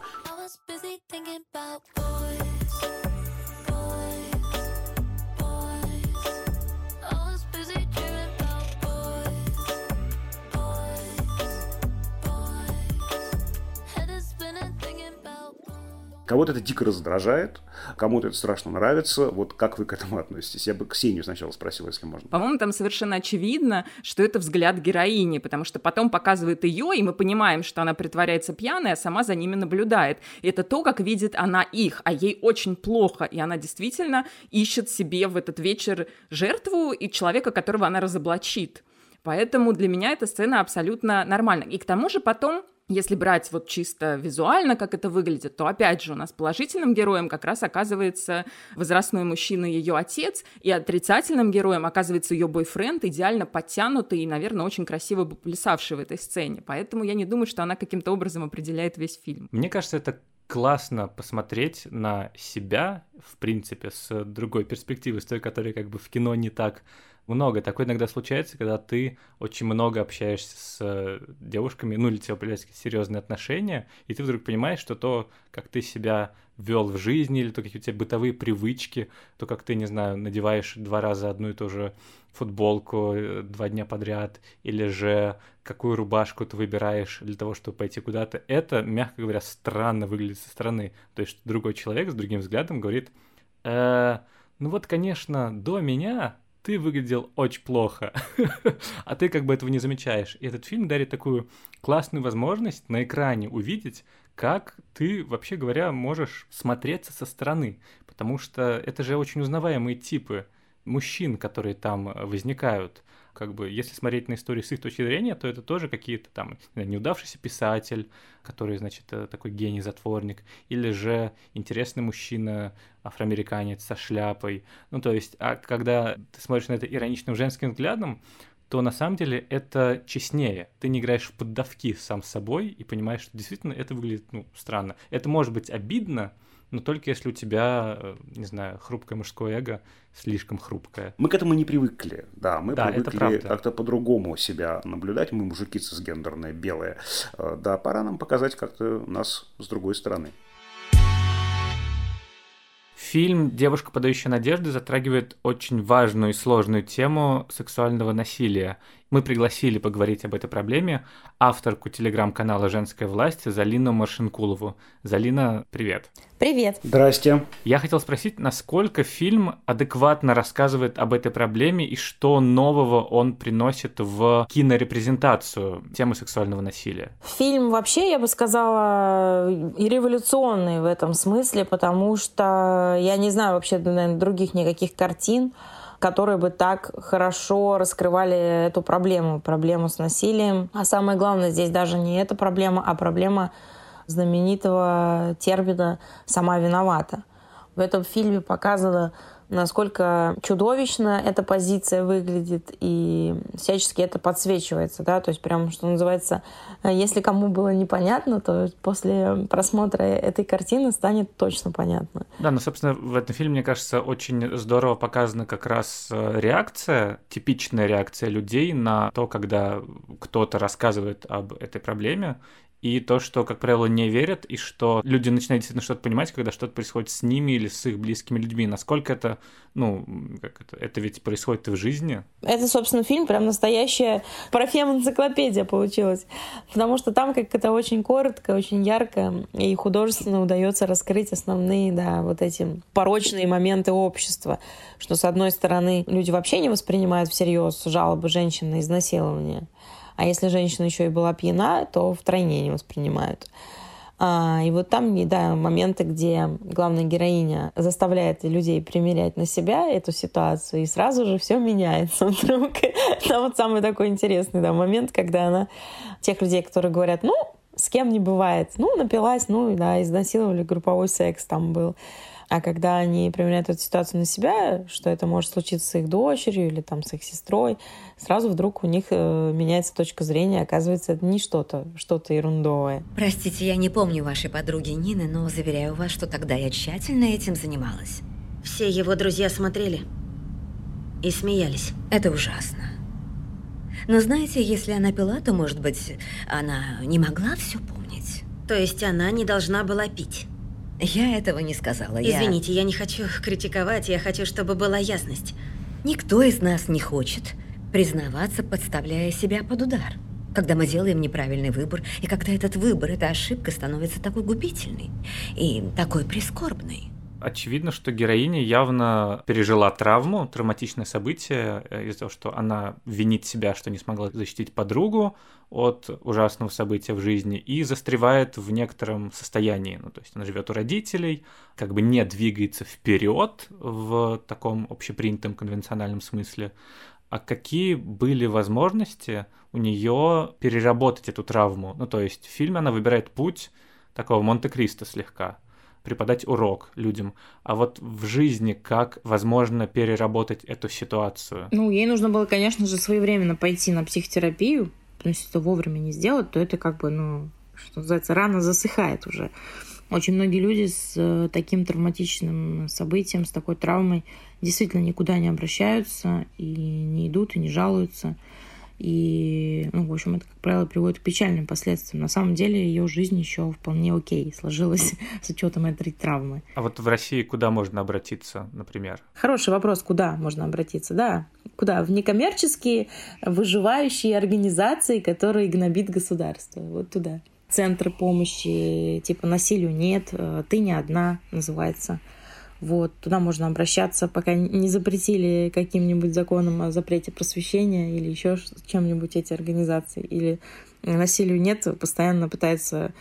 Кого-то это дико раздражает, кому-то это страшно нравится. Вот как вы к этому относитесь? Я бы Ксению сначала спросила, если можно. По-моему, там совершенно очевидно, что это взгляд героини, потому что потом показывает ее, и мы понимаем, что она притворяется пьяной, а сама за ними наблюдает. И это то, как видит она их, а ей очень плохо, и она действительно ищет себе в этот вечер жертву и человека, которого она разоблачит. Поэтому для меня эта сцена абсолютно нормальна. И к тому же потом если брать вот чисто визуально, как это выглядит, то опять же у нас положительным героем как раз оказывается возрастной мужчина, ее отец, и отрицательным героем оказывается ее бойфренд, идеально подтянутый и, наверное, очень красиво плясавший в этой сцене. Поэтому я не думаю, что она каким-то образом определяет весь фильм. Мне кажется, это классно посмотреть на себя, в принципе, с другой перспективы, с той, которая как бы в кино не так много. Такое иногда случается, когда ты очень много общаешься с э, девушками, ну или тебе появляются серьезные отношения, и ты вдруг понимаешь, что то, как ты себя вел в жизни, или то, какие у тебя бытовые привычки, то, как ты, не знаю, надеваешь два раза одну и ту же футболку э, два дня подряд, или же какую рубашку ты выбираешь для того, чтобы пойти куда-то, это, мягко говоря, странно выглядит со стороны. То есть другой человек с другим взглядом говорит, э, ну вот, конечно, до меня ты выглядел очень плохо, а ты как бы этого не замечаешь. И этот фильм дарит такую классную возможность на экране увидеть, как ты, вообще говоря, можешь смотреться со стороны, потому что это же очень узнаваемые типы мужчин, которые там возникают как бы, если смотреть на историю с их точки зрения, то это тоже какие-то там неудавшийся писатель, который, значит, э, такой гений-затворник, или же интересный мужчина, афроамериканец со шляпой. Ну, то есть, а когда ты смотришь на это ироничным женским взглядом, то на самом деле это честнее. Ты не играешь в поддавки сам с собой и понимаешь, что действительно это выглядит ну, странно. Это может быть обидно, но только если у тебя, э, не знаю, хрупкое мужское эго слишком хрупкое. Мы к этому не привыкли, да, мы да, привыкли как-то по-другому себя наблюдать, мы мужики цисгендерные, белые. Э, да, пора нам показать как-то нас с другой стороны. Фильм «Девушка, подающая надежды» затрагивает очень важную и сложную тему сексуального насилия мы пригласили поговорить об этой проблеме авторку телеграм-канала «Женская власть» Залину Маршинкулову. Залина, привет. Привет. Здрасте. Я хотел спросить, насколько фильм адекватно рассказывает об этой проблеме и что нового он приносит в кинорепрезентацию темы сексуального насилия? Фильм вообще, я бы сказала, и революционный в этом смысле, потому что я не знаю вообще, наверное, других никаких картин, которые бы так хорошо раскрывали эту проблему, проблему с насилием. А самое главное здесь даже не эта проблема, а проблема знаменитого термина «сама виновата». В этом фильме показано насколько чудовищно эта позиция выглядит, и всячески это подсвечивается, да, то есть прям, что называется, если кому было непонятно, то после просмотра этой картины станет точно понятно. Да, ну, собственно, в этом фильме, мне кажется, очень здорово показана как раз э, реакция, типичная реакция людей на то, когда кто-то рассказывает об этой проблеме, и то, что, как правило, не верят, и что люди начинают действительно что-то понимать, когда что-то происходит с ними или с их близкими людьми. Насколько это, ну, как это, это ведь происходит в жизни. Это, собственно, фильм прям настоящая профем-энциклопедия получилась. Потому что там как это очень коротко, очень ярко, и художественно удается раскрыть основные, да, вот эти порочные моменты общества. Что, с одной стороны, люди вообще не воспринимают всерьез жалобы женщин на изнасилование. А если женщина еще и была пьяна, то втройне не воспринимают. А, и вот там, да, моменты, где главная героиня заставляет людей примерять на себя эту ситуацию, и сразу же все меняется вдруг. Там вот самый такой интересный да, момент, когда она тех людей, которые говорят, ну, с кем не бывает, ну, напилась, ну, да, изнасиловали, групповой секс там был. А когда они примеряют эту ситуацию на себя, что это может случиться с их дочерью или там с их сестрой, сразу вдруг у них э, меняется точка зрения, оказывается, это не что-то, что-то ерундовое. Простите, я не помню вашей подруги Нины, но заверяю вас, что тогда я тщательно этим занималась. Все его друзья смотрели и смеялись. Это ужасно. Но знаете, если она пила, то, может быть, она не могла все помнить. То есть она не должна была пить? Я этого не сказала. Извините, я... я не хочу критиковать, я хочу, чтобы была ясность. Никто из нас не хочет признаваться, подставляя себя под удар. Когда мы делаем неправильный выбор, и когда этот выбор, эта ошибка становится такой губительной и такой прискорбной очевидно, что героиня явно пережила травму, травматичное событие э, из-за того, что она винит себя, что не смогла защитить подругу от ужасного события в жизни и застревает в некотором состоянии. Ну, то есть она живет у родителей, как бы не двигается вперед в таком общепринятом конвенциональном смысле. А какие были возможности у нее переработать эту травму? Ну, то есть в фильме она выбирает путь такого Монте-Кристо слегка – преподать урок людям. А вот в жизни как возможно переработать эту ситуацию? Ну, ей нужно было, конечно же, своевременно пойти на психотерапию. Но если это вовремя не сделать, то это как бы, ну, что называется, рано засыхает уже. Очень многие люди с э, таким травматичным событием, с такой травмой действительно никуда не обращаются и не идут, и не жалуются. И, ну, в общем, это, как правило, приводит к печальным последствиям. На самом деле ее жизнь еще вполне окей сложилась с учетом этой травмы. А вот в России куда можно обратиться, например? Хороший вопрос, куда можно обратиться, да. Куда? В некоммерческие выживающие организации, которые гнобит государство. Вот туда. Центр помощи, типа насилию нет, э, ты не одна, называется. Вот, туда можно обращаться, пока не запретили каким-нибудь законом о запрете просвещения или еще чем-нибудь эти организации. Или насилию нет, постоянно пытаются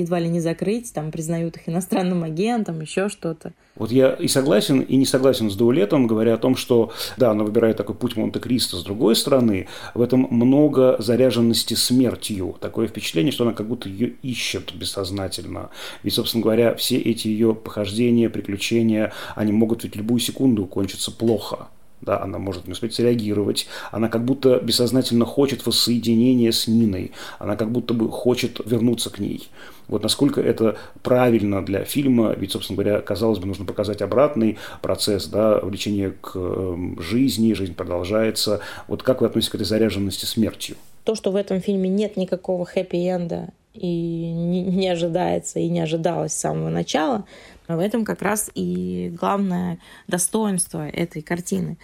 едва ли не закрыть, там признают их иностранным агентом, еще что-то. Вот я и согласен, и не согласен с Даулетом, говоря о том, что, да, она выбирает такой путь Монте-Кристо. С другой стороны, в этом много заряженности смертью. Такое впечатление, что она как будто ее ищет бессознательно. Ведь, собственно говоря, все эти ее похождения, приключения, они могут ведь любую секунду кончиться плохо да, она может не успеть среагировать, она как будто бессознательно хочет воссоединения с Ниной, она как будто бы хочет вернуться к ней. Вот насколько это правильно для фильма, ведь, собственно говоря, казалось бы, нужно показать обратный процесс, да, влечение к эм, жизни, жизнь продолжается. Вот как вы относитесь к этой заряженности смертью? То, что в этом фильме нет никакого хэппи-энда и не, не ожидается и не ожидалось с самого начала, в этом как раз и главное достоинство этой картины.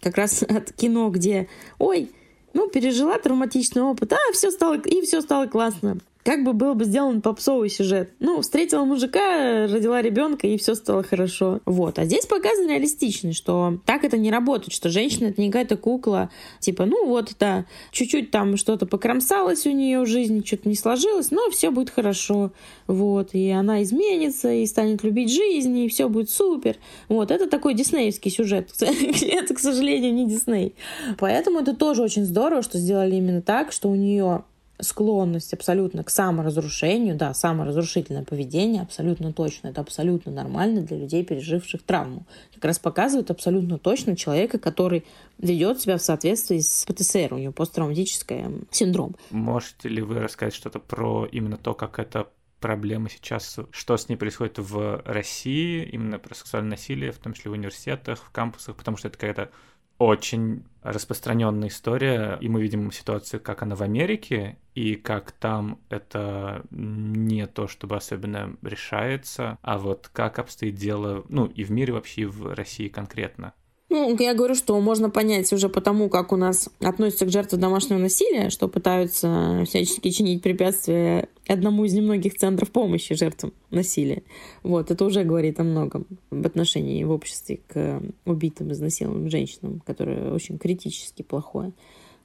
Как раз от кино, где, ой, ну, пережила травматичный опыт, а, все стало, и все стало классно как бы был бы сделан попсовый сюжет. Ну, встретила мужика, родила ребенка, и все стало хорошо. Вот. А здесь показано реалистично, что так это не работает, что женщина это не какая-то кукла, типа, ну вот, да, чуть-чуть там что-то покромсалось у нее в жизни, что-то не сложилось, но все будет хорошо. Вот. И она изменится, и станет любить жизнь, и все будет супер. Вот. Это такой диснеевский сюжет. это, к сожалению, не Дисней. Поэтому это тоже очень здорово, что сделали именно так, что у нее склонность абсолютно к саморазрушению, да, саморазрушительное поведение абсолютно точно, это абсолютно нормально для людей, переживших травму. Как раз показывает абсолютно точно человека, который ведет себя в соответствии с ПТСР, у него посттравматический синдром. Можете ли вы рассказать что-то про именно то, как это проблема сейчас, что с ней происходит в России, именно про сексуальное насилие, в том числе в университетах, в кампусах, потому что это какая-то очень распространенная история, и мы видим ситуацию, как она в Америке, и как там это не то, чтобы особенно решается, а вот как обстоит дело, ну, и в мире вообще, и в России конкретно. Ну, я говорю, что можно понять уже по тому, как у нас относятся к жертвам домашнего насилия, что пытаются всячески чинить препятствия одному из немногих центров помощи жертвам насилия. Вот, это уже говорит о многом в отношении в обществе к убитым, изнасилованным женщинам, которое очень критически плохое.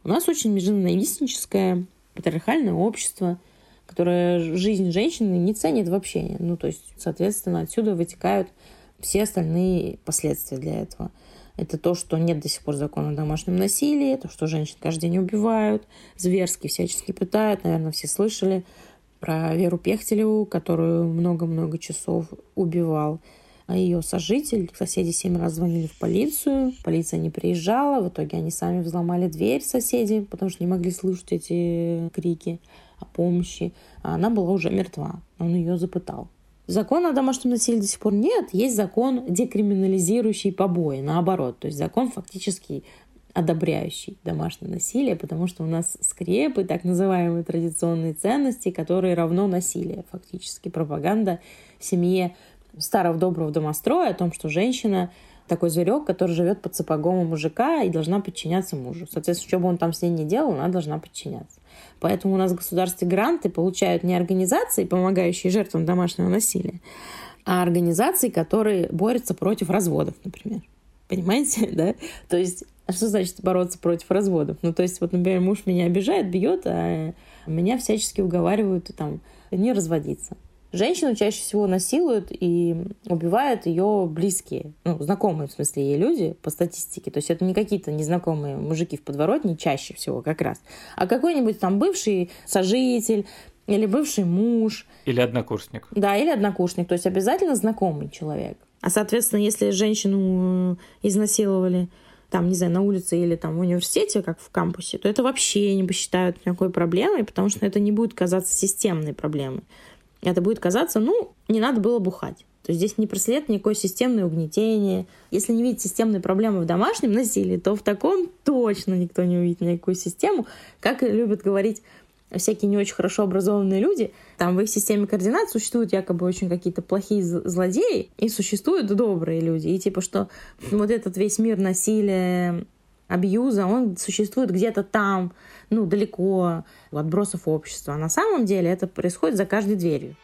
У нас очень межненавистническое патриархальное общество, которое жизнь женщины не ценит вообще. Ну, то есть, соответственно, отсюда вытекают все остальные последствия для этого – это то, что нет до сих пор закона о домашнем насилии, то, что женщин каждый день убивают, зверски всячески пытают. Наверное, все слышали про Веру Пехтелеву, которую много-много часов убивал а ее сожитель. Соседи семь раз звонили в полицию, полиция не приезжала, в итоге они сами взломали дверь соседи, потому что не могли слышать эти крики о помощи. А она была уже мертва, он ее запытал. Закона о домашнем насилии до сих пор нет. Есть закон, декриминализирующий побои, наоборот. То есть закон фактически одобряющий домашнее насилие, потому что у нас скрепы, так называемые традиционные ценности, которые равно насилие фактически. Пропаганда в семье старого доброго домостроя о том, что женщина такой зверек, который живет под сапогом у мужика и должна подчиняться мужу. Соответственно, что бы он там с ней не делал, она должна подчиняться. Поэтому у нас в государстве гранты получают не организации, помогающие жертвам домашнего насилия, а организации, которые борются против разводов, например. Понимаете, да? То есть, а что значит бороться против разводов? Ну, то есть, вот, например, муж меня обижает, бьет, а меня всячески уговаривают там не разводиться. Женщину чаще всего насилуют и убивают ее близкие, ну, знакомые, в смысле, ей люди, по статистике. То есть это не какие-то незнакомые мужики в подворотне, чаще всего как раз, а какой-нибудь там бывший сожитель, или бывший муж. Или однокурсник. Да, или однокурсник. То есть обязательно знакомый человек. А, соответственно, если женщину изнасиловали там, не знаю, на улице или там в университете, как в кампусе, то это вообще не посчитают никакой проблемой, потому что это не будет казаться системной проблемой. Это будет казаться, ну, не надо было бухать. То есть здесь не проследует никакое системное угнетение. Если не видеть системные проблемы в домашнем насилии, то в таком точно никто не увидит никакую систему. Как любят говорить всякие не очень хорошо образованные люди, там в их системе координат существуют якобы очень какие-то плохие злодеи, и существуют добрые люди. И типа, что вот этот весь мир насилия, абьюза, он существует где-то там, ну, далеко, отбросов общества. А на самом деле это происходит за каждой дверью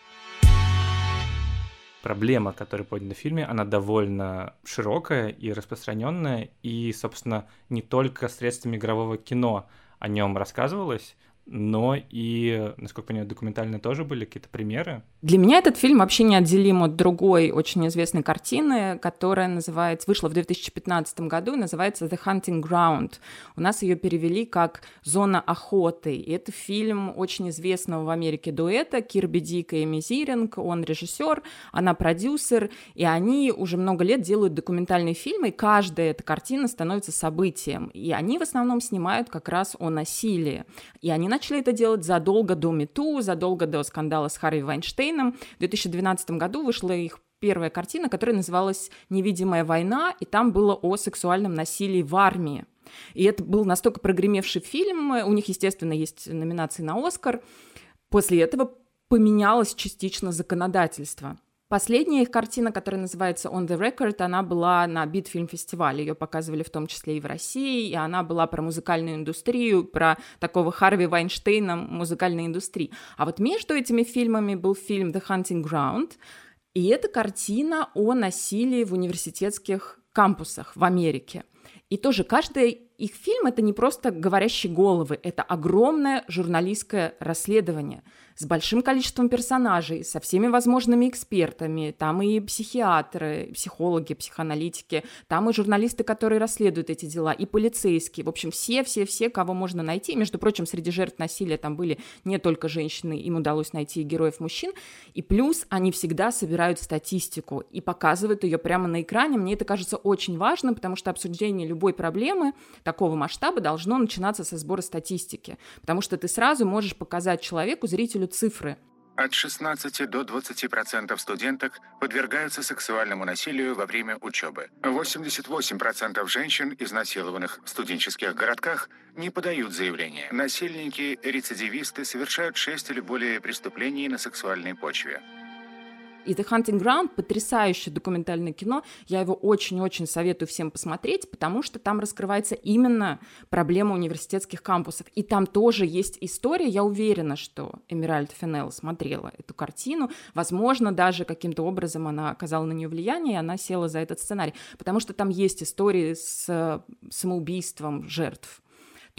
проблема, которая поднята в фильме, она довольно широкая и распространенная, и, собственно, не только средствами игрового кино о нем рассказывалось, но и, насколько понимаю, документальные тоже были какие-то примеры. Для меня этот фильм вообще неотделим от другой очень известной картины, которая называется, вышла в 2015 году называется «The Hunting Ground». У нас ее перевели как «Зона охоты». И это фильм очень известного в Америке дуэта Кирби Дик и Эми Зиринг. Он режиссер, она продюсер, и они уже много лет делают документальные фильмы, и каждая эта картина становится событием. И они в основном снимают как раз о насилии. И они начали это делать задолго до Мету, задолго до скандала с Харви Вайнштейном. В 2012 году вышла их первая картина, которая называлась «Невидимая война», и там было о сексуальном насилии в армии. И это был настолько прогремевший фильм, у них, естественно, есть номинации на «Оскар». После этого поменялось частично законодательство – Последняя их картина, которая называется On the Record, она была на Битфильм-фестивале. Ее показывали в том числе и в России, и она была про музыкальную индустрию, про такого Харви Вайнштейна музыкальной индустрии. А вот между этими фильмами был фильм The Hunting Ground, и это картина о насилии в университетских кампусах в Америке. И тоже каждый их фильм — это не просто говорящие головы, это огромное журналистское расследование — с большим количеством персонажей, со всеми возможными экспертами. Там и психиатры, психологи, психоаналитики, там и журналисты, которые расследуют эти дела, и полицейские. В общем, все-все-все, кого можно найти. Между прочим, среди жертв насилия там были не только женщины, им удалось найти героев мужчин. И плюс они всегда собирают статистику и показывают ее прямо на экране. Мне это кажется очень важным, потому что обсуждение любой проблемы такого масштаба должно начинаться со сбора статистики. Потому что ты сразу можешь показать человеку, зрителю цифры. От 16 до 20% студенток подвергаются сексуальному насилию во время учебы. 88% женщин, изнасилованных в студенческих городках, не подают заявления. Насильники-рецидивисты совершают 6 или более преступлений на сексуальной почве. И The Hunting Ground — потрясающее документальное кино. Я его очень-очень советую всем посмотреть, потому что там раскрывается именно проблема университетских кампусов. И там тоже есть история. Я уверена, что Эмиральд Фенелл смотрела эту картину. Возможно, даже каким-то образом она оказала на нее влияние, и она села за этот сценарий. Потому что там есть истории с самоубийством жертв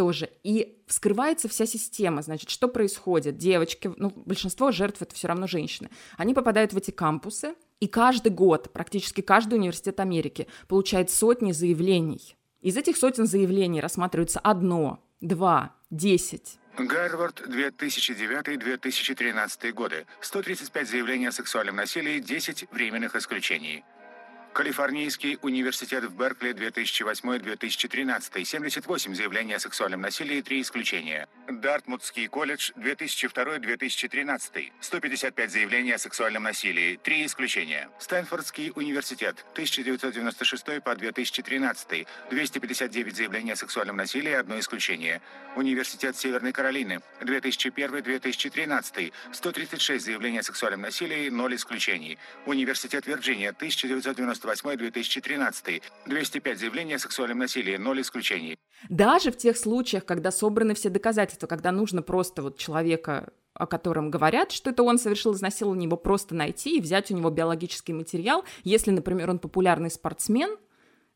тоже. И вскрывается вся система. Значит, что происходит? Девочки, ну, большинство жертв это все равно женщины. Они попадают в эти кампусы, и каждый год, практически каждый университет Америки получает сотни заявлений. Из этих сотен заявлений рассматривается одно, два, десять. Гарвард, 2009-2013 годы. 135 заявлений о сексуальном насилии, 10 временных исключений. Калифорнийский университет в Беркли 2008-2013. 78 заявлений о сексуальном насилии, 3 исключения. Дартмутский колледж 2002-2013. 155 заявлений о сексуальном насилии, 3 исключения. Стэнфордский университет 1996 по 2013. 259 заявлений о сексуальном насилии, одно исключение. Университет Северной Каролины 2001-2013. 136 заявлений о сексуальном насилии, 0 исключений. Университет Вирджиния 1990 98-2013. 205 заявлений о сексуальном насилии, ноль исключений. Даже в тех случаях, когда собраны все доказательства, когда нужно просто вот человека о котором говорят, что это он совершил изнасилование, его просто найти и взять у него биологический материал. Если, например, он популярный спортсмен,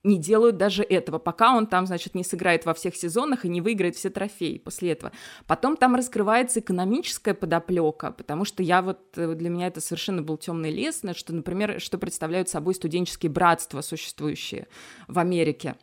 не делают даже этого, пока он там, значит, не сыграет во всех сезонах и не выиграет все трофеи после этого. Потом там раскрывается экономическая подоплека, потому что я вот, э, для меня это совершенно был темный лес, что, например, что представляют собой студенческие братства, существующие в Америке.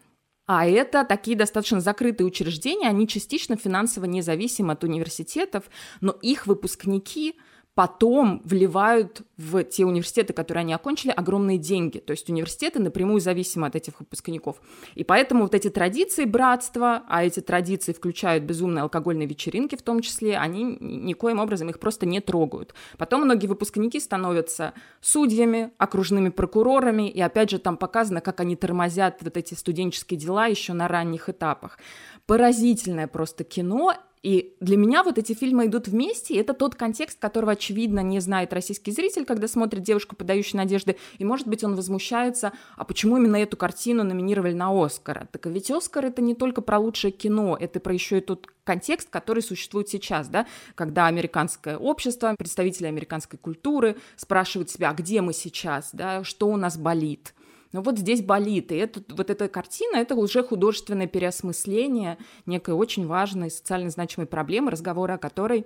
А это такие достаточно закрытые учреждения, они частично финансово независимы от университетов, но их выпускники – потом вливают в те университеты, которые они окончили, огромные деньги. То есть университеты напрямую зависимы от этих выпускников. И поэтому вот эти традиции братства, а эти традиции включают безумные алкогольные вечеринки в том числе, они никоим образом их просто не трогают. Потом многие выпускники становятся судьями, окружными прокурорами, и опять же там показано, как они тормозят вот эти студенческие дела еще на ранних этапах. Поразительное просто кино, и для меня вот эти фильмы идут вместе, и это тот контекст, которого, очевидно, не знает российский зритель, когда смотрит «Девушку, подающую надежды», и, может быть, он возмущается, а почему именно эту картину номинировали на «Оскар»? Так ведь «Оскар» — это не только про лучшее кино, это про еще и тот контекст, который существует сейчас, да, когда американское общество, представители американской культуры спрашивают себя, а где мы сейчас, да, что у нас болит, но вот здесь болит. И это, вот эта картина — это уже художественное переосмысление некой очень важной социально значимой проблемы, разговоры о которой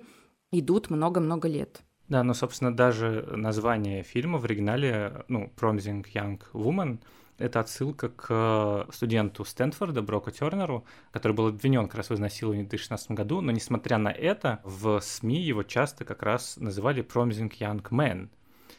идут много-много лет. Да, но, собственно, даже название фильма в оригинале, ну, Promising Young Woman, это отсылка к студенту Стэнфорда Броку Тернеру, который был обвинен как раз в изнасиловании в 2016 году, но несмотря на это, в СМИ его часто как раз называли Promising Young Man,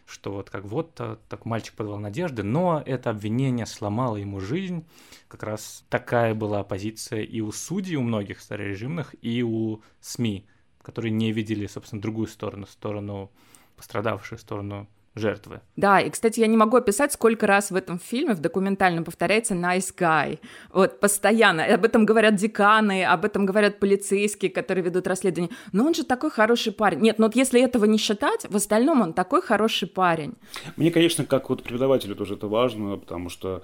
что вот как вот так мальчик подавал надежды, но это обвинение сломало ему жизнь. Как раз такая была позиция и у судей, у многих старорежимных, и у СМИ, которые не видели, собственно, другую сторону, сторону пострадавшей, сторону жертвы. Да, и, кстати, я не могу описать, сколько раз в этом фильме, в документальном, повторяется nice guy. Вот, постоянно. Об этом говорят деканы, об этом говорят полицейские, которые ведут расследование. Но он же такой хороший парень. Нет, но вот если этого не считать, в остальном он такой хороший парень. Мне, конечно, как вот преподавателю тоже это важно, потому что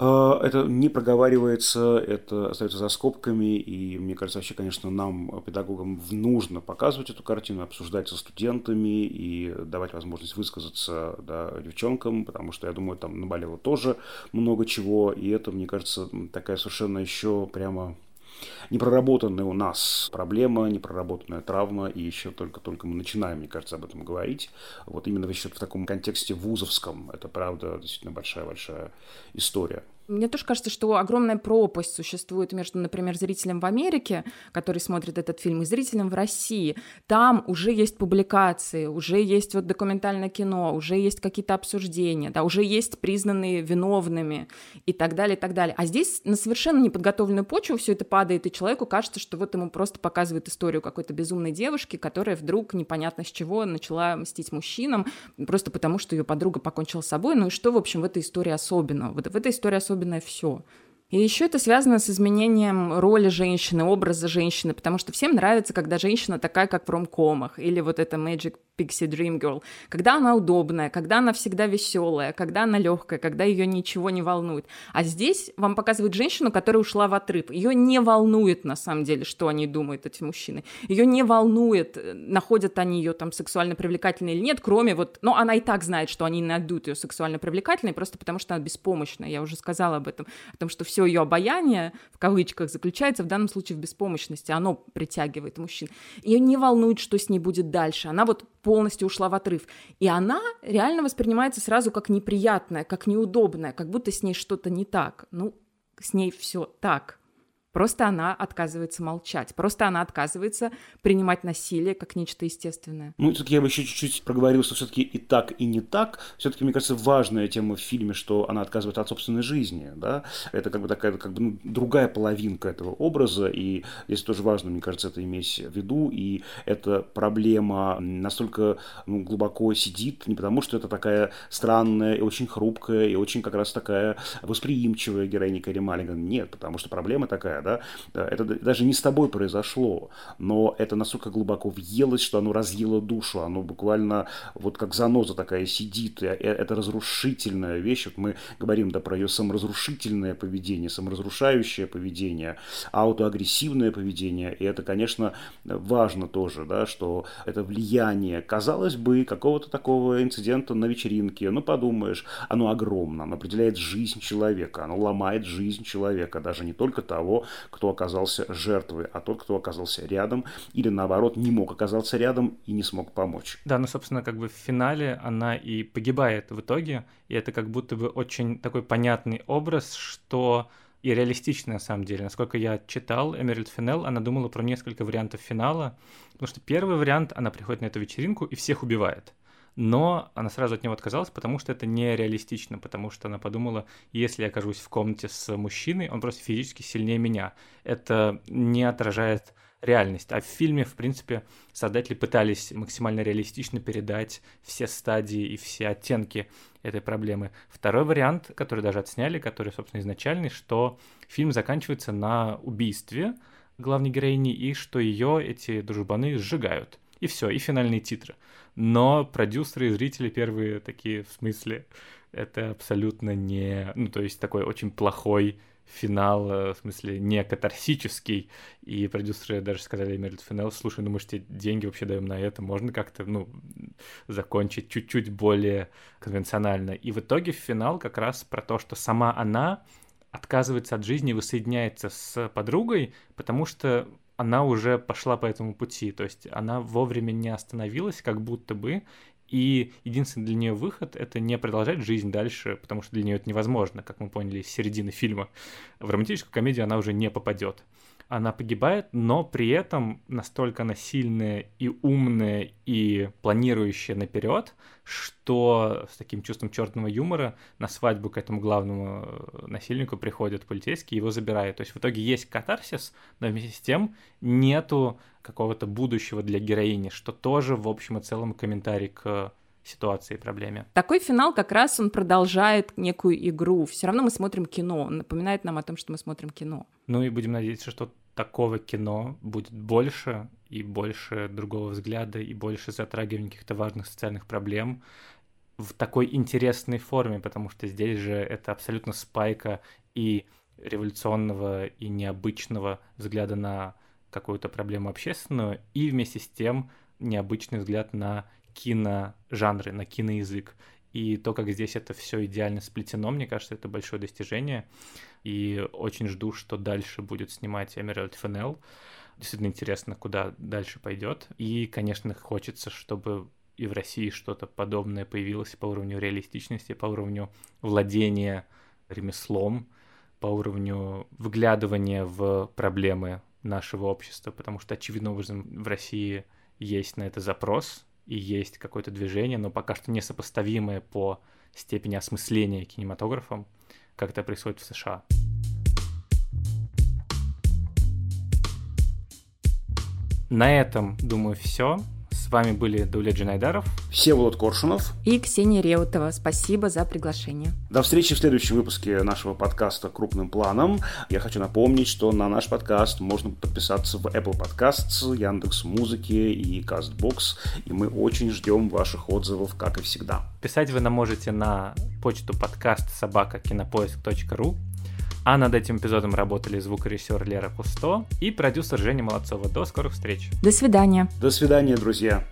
это не проговаривается, это остается за скобками, и мне кажется, вообще, конечно, нам, педагогам, нужно показывать эту картину, обсуждать со студентами и давать возможность высказаться да, девчонкам, потому что, я думаю, там наболело тоже много чего, и это, мне кажется, такая совершенно еще прямо непроработанная у нас проблема, непроработанная травма, и еще только-только мы начинаем, мне кажется, об этом говорить. Вот именно еще в таком контексте вузовском, это правда действительно большая-большая история. Мне тоже кажется, что огромная пропасть существует между, например, зрителем в Америке, который смотрит этот фильм, и зрителем в России. Там уже есть публикации, уже есть вот документальное кино, уже есть какие-то обсуждения, да, уже есть признанные виновными и так далее, и так далее. А здесь на совершенно неподготовленную почву все это падает, и человеку кажется, что вот ему просто показывают историю какой-то безумной девушки, которая вдруг непонятно с чего начала мстить мужчинам, просто потому, что ее подруга покончила с собой. Ну и что, в общем, в этой истории особенного? Вот в этой истории особенного особенное все. И еще это связано с изменением роли женщины, образа женщины, потому что всем нравится, когда женщина такая, как в ромкомах, или вот это Magic Pixie Dream Girl, когда она удобная, когда она всегда веселая, когда она легкая, когда ее ничего не волнует. А здесь вам показывают женщину, которая ушла в отрыв. Ее не волнует на самом деле, что они думают, эти мужчины. Ее не волнует, находят они ее там сексуально привлекательной или нет, кроме вот, ну, она и так знает, что они найдут ее сексуально привлекательной, просто потому что она беспомощная. Я уже сказала об этом, о том, что все ее обаяние, в кавычках, заключается в данном случае в беспомощности. Оно притягивает мужчин. Ее не волнует, что с ней будет дальше. Она вот полностью ушла в отрыв. И она реально воспринимается сразу как неприятная, как неудобная, как будто с ней что-то не так. Ну, с ней все так. Просто она отказывается молчать. Просто она отказывается принимать насилие как нечто естественное. Ну, все-таки я бы еще чуть-чуть проговорил, что все-таки и так, и не так. Все-таки, мне кажется, важная тема в фильме, что она отказывается от собственной жизни. Да? Это как бы такая как бы, ну, другая половинка этого образа. И здесь тоже важно, мне кажется, это иметь в виду. И эта проблема настолько ну, глубоко сидит, не потому что это такая странная и очень хрупкая, и очень как раз такая восприимчивая героиня Кэрри Маллиган. Нет, потому что проблема такая, да, это даже не с тобой произошло, но это настолько глубоко въелось, что оно разъело душу, оно буквально вот как заноза такая сидит, это разрушительная вещь, вот мы говорим, да, про ее саморазрушительное поведение, саморазрушающее поведение, аутоагрессивное поведение, и это, конечно, важно тоже, да, что это влияние, казалось бы, какого-то такого инцидента на вечеринке, ну, подумаешь, оно огромно, оно определяет жизнь человека, оно ломает жизнь человека, даже не только того, кто оказался жертвой, а тот, кто оказался рядом или наоборот не мог оказаться рядом и не смог помочь. Да, ну, собственно, как бы в финале она и погибает в итоге, и это как будто бы очень такой понятный образ, что и реалистичная, на самом деле. Насколько я читал Эмеральд Финел, она думала про несколько вариантов финала, потому что первый вариант, она приходит на эту вечеринку и всех убивает. Но она сразу от него отказалась, потому что это нереалистично, потому что она подумала, если я окажусь в комнате с мужчиной, он просто физически сильнее меня. Это не отражает реальность. А в фильме, в принципе, создатели пытались максимально реалистично передать все стадии и все оттенки этой проблемы. Второй вариант, который даже отсняли, который, собственно, изначальный, что фильм заканчивается на убийстве главной героини и что ее эти дружбаны сжигают. И все, и финальные титры. Но продюсеры и зрители первые такие, в смысле, это абсолютно не... Ну, то есть такой очень плохой финал, э, в смысле, не катарсический, и продюсеры даже сказали Мерит Финел, слушай, ну мы же тебе деньги вообще даем на это, можно как-то, ну, закончить чуть-чуть более конвенционально. И в итоге финал как раз про то, что сама она отказывается от жизни, воссоединяется с подругой, потому что она уже пошла по этому пути, то есть она вовремя не остановилась, как будто бы, и единственный для нее выход — это не продолжать жизнь дальше, потому что для нее это невозможно, как мы поняли из середины фильма. В романтическую комедию она уже не попадет она погибает, но при этом настолько она сильная и умная и планирующая наперед, что с таким чувством черного юмора на свадьбу к этому главному э, насильнику приходят полицейские и его забирают. То есть в итоге есть катарсис, но вместе с тем нету какого-то будущего для героини, что тоже в общем и целом комментарий к ситуации и проблеме. Такой финал как раз он продолжает некую игру. Все равно мы смотрим кино, он напоминает нам о том, что мы смотрим кино. Ну и будем надеяться, что такого кино будет больше, и больше другого взгляда, и больше затрагивания каких-то важных социальных проблем в такой интересной форме, потому что здесь же это абсолютно спайка и революционного, и необычного взгляда на какую-то проблему общественную, и вместе с тем необычный взгляд на киножанры, на киноязык. И то, как здесь это все идеально сплетено, мне кажется, это большое достижение. И очень жду, что дальше будет снимать Эмеральд Фенел. Действительно интересно, куда дальше пойдет. И, конечно, хочется, чтобы и в России что-то подобное появилось по уровню реалистичности, по уровню владения ремеслом, по уровню вглядывания в проблемы нашего общества, потому что, очевидно образом, в России есть на это запрос, и есть какое-то движение, но пока что несопоставимое по степени осмысления кинематографом, как это происходит в США. На этом, думаю, все. С вами были Дуля Джинайдаров, Всеволод Коршунов и Ксения Реутова. Спасибо за приглашение. До встречи в следующем выпуске нашего подкаста «Крупным планом». Я хочу напомнить, что на наш подкаст можно подписаться в Apple Podcasts, Яндекс Музыки и CastBox, и мы очень ждем ваших отзывов, как и всегда. Писать вы нам можете на почту подкаст собака кинопоиск.ру а над этим эпизодом работали звукорежиссер Лера Кусто и продюсер Женя Молодцова. До скорых встреч. До свидания. До свидания, друзья.